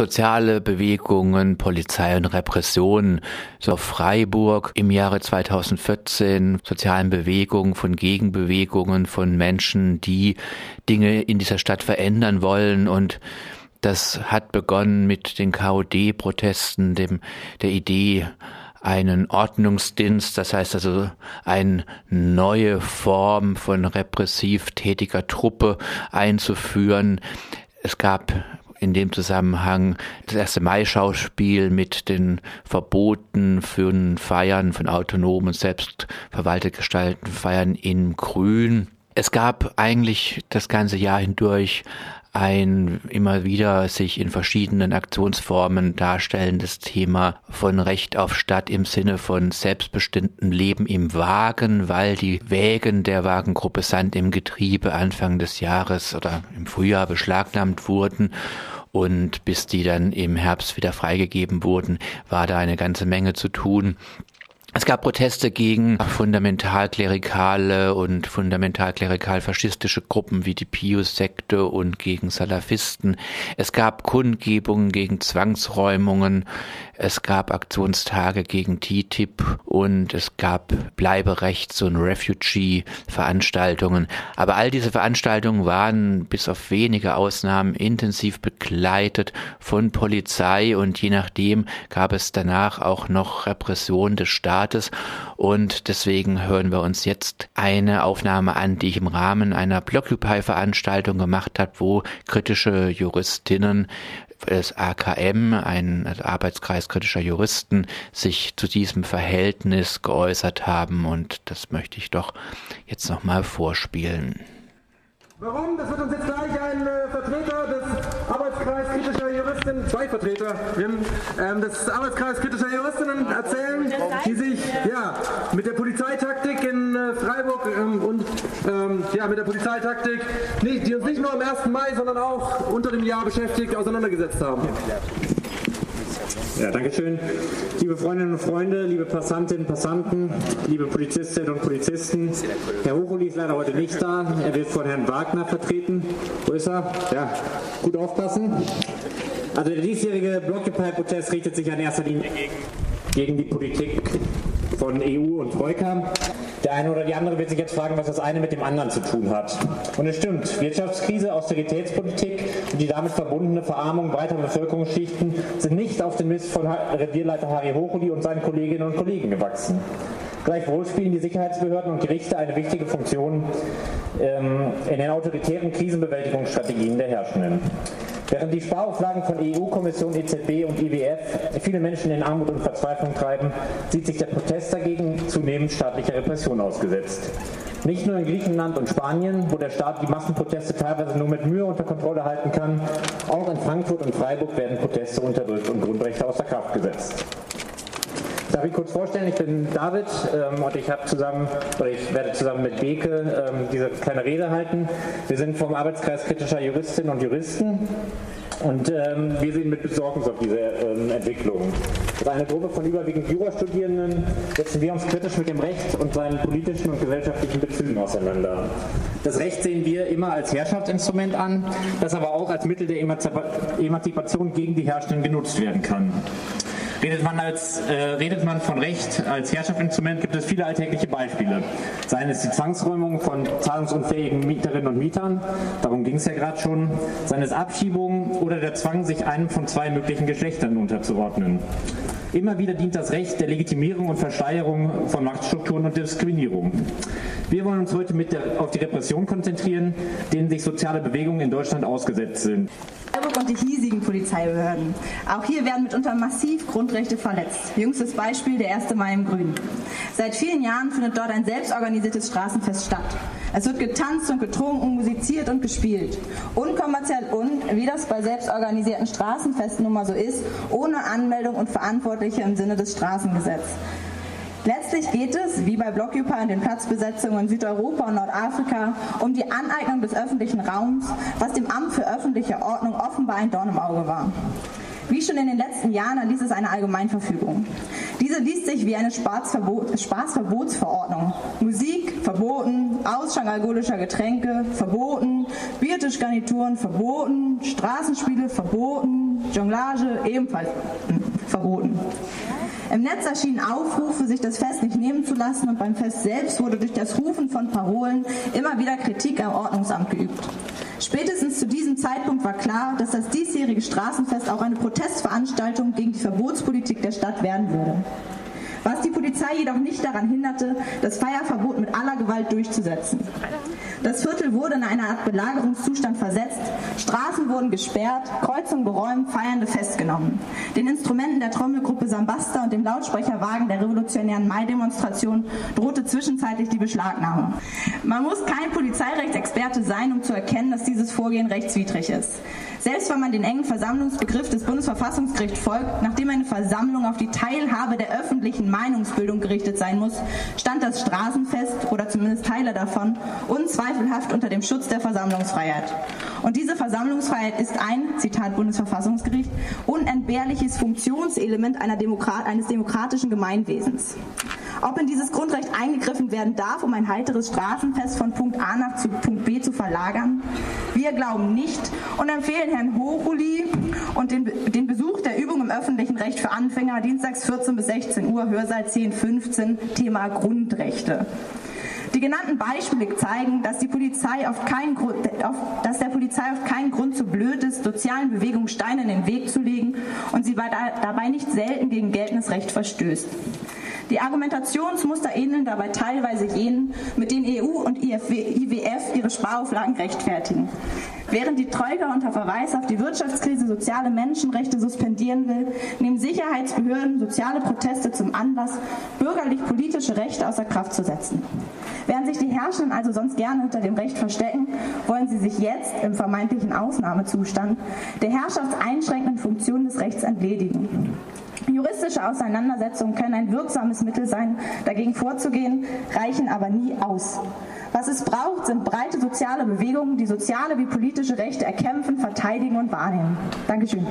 soziale Bewegungen, Polizei und Repression. So Freiburg im Jahre 2014, sozialen Bewegungen, von Gegenbewegungen, von Menschen, die Dinge in dieser Stadt verändern wollen und das hat begonnen mit den KOD-Protesten, dem, der Idee, einen Ordnungsdienst, das heißt also eine neue Form von repressiv tätiger Truppe einzuführen. Es gab in dem Zusammenhang das erste Mai-Schauspiel mit den Verboten für Feiern von autonomen und selbstverwaltet gestalteten Feiern in Grün. Es gab eigentlich das ganze Jahr hindurch ein immer wieder sich in verschiedenen Aktionsformen darstellendes Thema von Recht auf Stadt im Sinne von selbstbestimmtem Leben im Wagen, weil die Wägen der Wagengruppe Sand im Getriebe Anfang des Jahres oder im Frühjahr beschlagnahmt wurden und bis die dann im Herbst wieder freigegeben wurden, war da eine ganze Menge zu tun. Es gab Proteste gegen fundamentalklerikale und fundamentalklerikal-faschistische Gruppen wie die Pius-Sekte und gegen Salafisten. Es gab Kundgebungen gegen Zwangsräumungen. Es gab Aktionstage gegen TTIP und es gab Bleiberechts- und Refugee-Veranstaltungen. Aber all diese Veranstaltungen waren bis auf wenige Ausnahmen intensiv begleitet von Polizei und je nachdem gab es danach auch noch Repression des Staates und deswegen hören wir uns jetzt eine Aufnahme an, die ich im Rahmen einer Blockupy-Veranstaltung gemacht habe, wo kritische Juristinnen des AKM, ein Arbeitskreis kritischer Juristen, sich zu diesem Verhältnis geäußert haben und das möchte ich doch jetzt nochmal vorspielen. Warum? Das wird uns jetzt gleich ein äh, Vertreter des Arbeitskreis kritischer Juristinnen, zwei Vertreter ähm, des Arbeitskreis kritischer Juristinnen erzählen, die sich ja, mit der Polizeitaktik in äh, Freiburg ähm, und ähm, ja, mit der Polizeitaktik, nicht, die uns nicht nur am 1. Mai, sondern auch unter dem Jahr beschäftigt, auseinandergesetzt haben. Ja, danke schön. Liebe Freundinnen und Freunde, liebe Passantinnen, Passanten, liebe Polizistinnen und Polizisten. Herr Hochuli ist leider heute nicht da. Er wird von Herrn Wagner vertreten. Wo ist er? Ja, gut aufpassen. Also der diesjährige Blockupy-Protest richtet sich in erster Linie gegen, gegen die Politik von EU und Troika. Der eine oder die andere wird sich jetzt fragen, was das eine mit dem anderen zu tun hat. Und es stimmt, Wirtschaftskrise, Austeritätspolitik und die damit verbundene Verarmung breiter Bevölkerungsschichten sind nicht auf den Mist von Revierleiter Harry Hochuli und seinen Kolleginnen und Kollegen gewachsen. Gleichwohl spielen die Sicherheitsbehörden und Gerichte eine wichtige Funktion ähm, in den autoritären Krisenbewältigungsstrategien der Herrschenden. Während die Sparauflagen von EU-Kommission, EZB und IWF viele Menschen in Armut und Verzweiflung treiben, sieht sich der Protest dagegen zunehmend staatlicher Repression ausgesetzt. Nicht nur in Griechenland und Spanien, wo der Staat die Massenproteste teilweise nur mit Mühe unter Kontrolle halten kann, auch in Frankfurt und Freiburg werden Proteste unterdrückt und Grundrechte außer Kraft gesetzt. Darf ich kurz vorstellen, ich bin David ähm, und ich habe zusammen, oder ich werde zusammen mit Beke ähm, diese kleine Rede halten. Wir sind vom Arbeitskreis kritischer Juristinnen und Juristen und ähm, wir sehen mit Besorgnis auf diese ähm, Entwicklung. Als eine Gruppe von überwiegend Jurastudierenden setzen wir uns kritisch mit dem Recht und seinen politischen und gesellschaftlichen Bezügen auseinander. Das Recht sehen wir immer als Herrschaftsinstrument an, das aber auch als Mittel der Emanzipation gegen die Herrschenden genutzt werden kann. Redet man, als, äh, redet man von Recht als Herrschaftsinstrument, gibt es viele alltägliche Beispiele. Seien es die Zwangsräumung von zahlungsunfähigen Mieterinnen und Mietern, darum ging es ja gerade schon, seien es Abschiebungen oder der Zwang, sich einem von zwei möglichen Geschlechtern unterzuordnen. Immer wieder dient das Recht der Legitimierung und Versteigerung von Machtstrukturen und Diskriminierung. Wir wollen uns heute mit der, auf die Repression konzentrieren, denen sich soziale Bewegungen in Deutschland ausgesetzt sind. Und die hiesigen Polizeibehörden. Auch hier werden mitunter massiv Grundrechte verletzt. Jüngstes Beispiel der 1. Mai im Grün. Seit vielen Jahren findet dort ein selbstorganisiertes Straßenfest statt. Es wird getanzt und getrunken, musiziert und gespielt. Unkommerziell und, wie das bei selbstorganisierten Straßenfesten nun mal so ist, ohne Anmeldung und Verantwortliche im Sinne des Straßengesetzes. Letztlich geht es, wie bei Blockupy und den Platzbesetzungen in Südeuropa und Nordafrika, um die Aneignung des öffentlichen Raums, was dem Amt für öffentliche Ordnung offenbar ein Dorn im Auge war. Wie schon in den letzten Jahren erließ es eine Allgemeinverfügung. Diese liest sich wie eine Spaßverbotsverordnung. Musik verboten, Ausschank alkoholischer Getränke verboten, Biertischgarnituren verboten, Straßenspiele verboten, Jonglage ebenfalls verboten. Im Netz erschienen Aufrufe, sich das Fest nicht nehmen zu lassen und beim Fest selbst wurde durch das Rufen von Parolen immer wieder Kritik am Ordnungsamt geübt. Spätestens zu diesem Zeitpunkt war klar, dass das diesjährige Straßenfest auch eine Protestveranstaltung gegen die Verbotspolitik der Stadt werden würde was die Polizei jedoch nicht daran hinderte, das Feierverbot mit aller Gewalt durchzusetzen. Das Viertel wurde in eine Art Belagerungszustand versetzt, Straßen wurden gesperrt, Kreuzungen geräumt, Feiernde festgenommen. Den Instrumenten der Trommelgruppe Sambasta und dem Lautsprecherwagen der revolutionären Mai-Demonstration drohte zwischenzeitlich die Beschlagnahmung. Man muss kein Polizeirechtsexperte sein, um zu erkennen, dass dieses Vorgehen rechtswidrig ist. Selbst wenn man den engen Versammlungsbegriff des Bundesverfassungsgerichts folgt, nachdem eine Versammlung auf die Teilhabe der öffentlichen Meinungsbildung gerichtet sein muss, stand das Straßenfest oder zumindest Teile davon unzweifelhaft unter dem Schutz der Versammlungsfreiheit. Und diese Versammlungsfreiheit ist ein, Zitat Bundesverfassungsgericht, unentbehrliches Funktionselement Demokrat eines demokratischen Gemeinwesens. Ob in dieses Grundrecht eingegriffen werden darf, um ein heiteres Straßenfest von Punkt A nach Punkt B zu verlagern? Wir glauben nicht und empfehlen Herrn Hochuli und den, den Besuch der Übung im öffentlichen Recht für Anfänger dienstags 14 bis 16 Uhr, Hörsaal 10, 15, Thema Grundrechte. Die genannten Beispiele zeigen, dass, die Polizei auf keinen Grund, auf, dass der Polizei auf keinen Grund zu blöd ist, sozialen Bewegungen Steine in den Weg zu legen und sie dabei nicht selten gegen geltendes Recht verstößt. Die Argumentationsmuster ähneln dabei teilweise jenen, mit denen EU und IWF ihre Sparauflagen rechtfertigen. Während die Troika unter Verweis auf die Wirtschaftskrise soziale Menschenrechte suspendieren will, nehmen Sicherheitsbehörden soziale Proteste zum Anlass, bürgerlich-politische Rechte außer Kraft zu setzen. Während sich die Herrschenden also sonst gerne hinter dem Recht verstecken, wollen sie sich jetzt im vermeintlichen Ausnahmezustand der herrschaftseinschränkenden Funktion des Rechts entledigen. Juristische Auseinandersetzungen können ein wirksames Mittel sein, dagegen vorzugehen, reichen aber nie aus. Was es braucht, sind breite soziale Bewegungen, die soziale wie politische Rechte erkämpfen, verteidigen und wahrnehmen. Dankeschön.